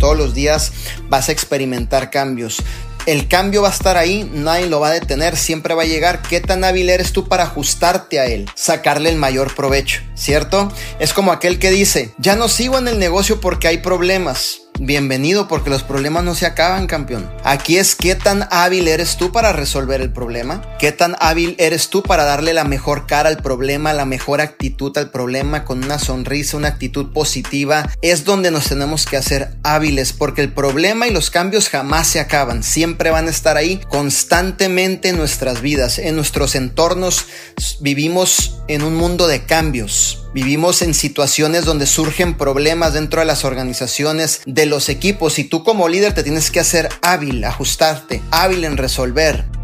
todos los días vas a experimentar cambios. El cambio va a estar ahí, nadie lo va a detener, siempre va a llegar. ¿Qué tan hábil eres tú para ajustarte a él? Sacarle el mayor provecho, ¿cierto? Es como aquel que dice, ya no sigo en el negocio porque hay problemas bienvenido porque los problemas no se acaban, campeón. Aquí es qué tan hábil eres tú para resolver el problema, qué tan hábil eres tú para darle la mejor cara al problema, la mejor actitud al problema con una sonrisa, una actitud positiva. Es donde nos tenemos que hacer hábiles porque el problema y los cambios jamás se acaban, siempre van a estar ahí constantemente en nuestras vidas, en nuestros entornos. Vivimos en un mundo de cambios. Vivimos en situaciones donde surgen problemas dentro de las organizaciones, de los equipos y tú como líder te tienes que hacer hábil, ajustarte, hábil en resolver.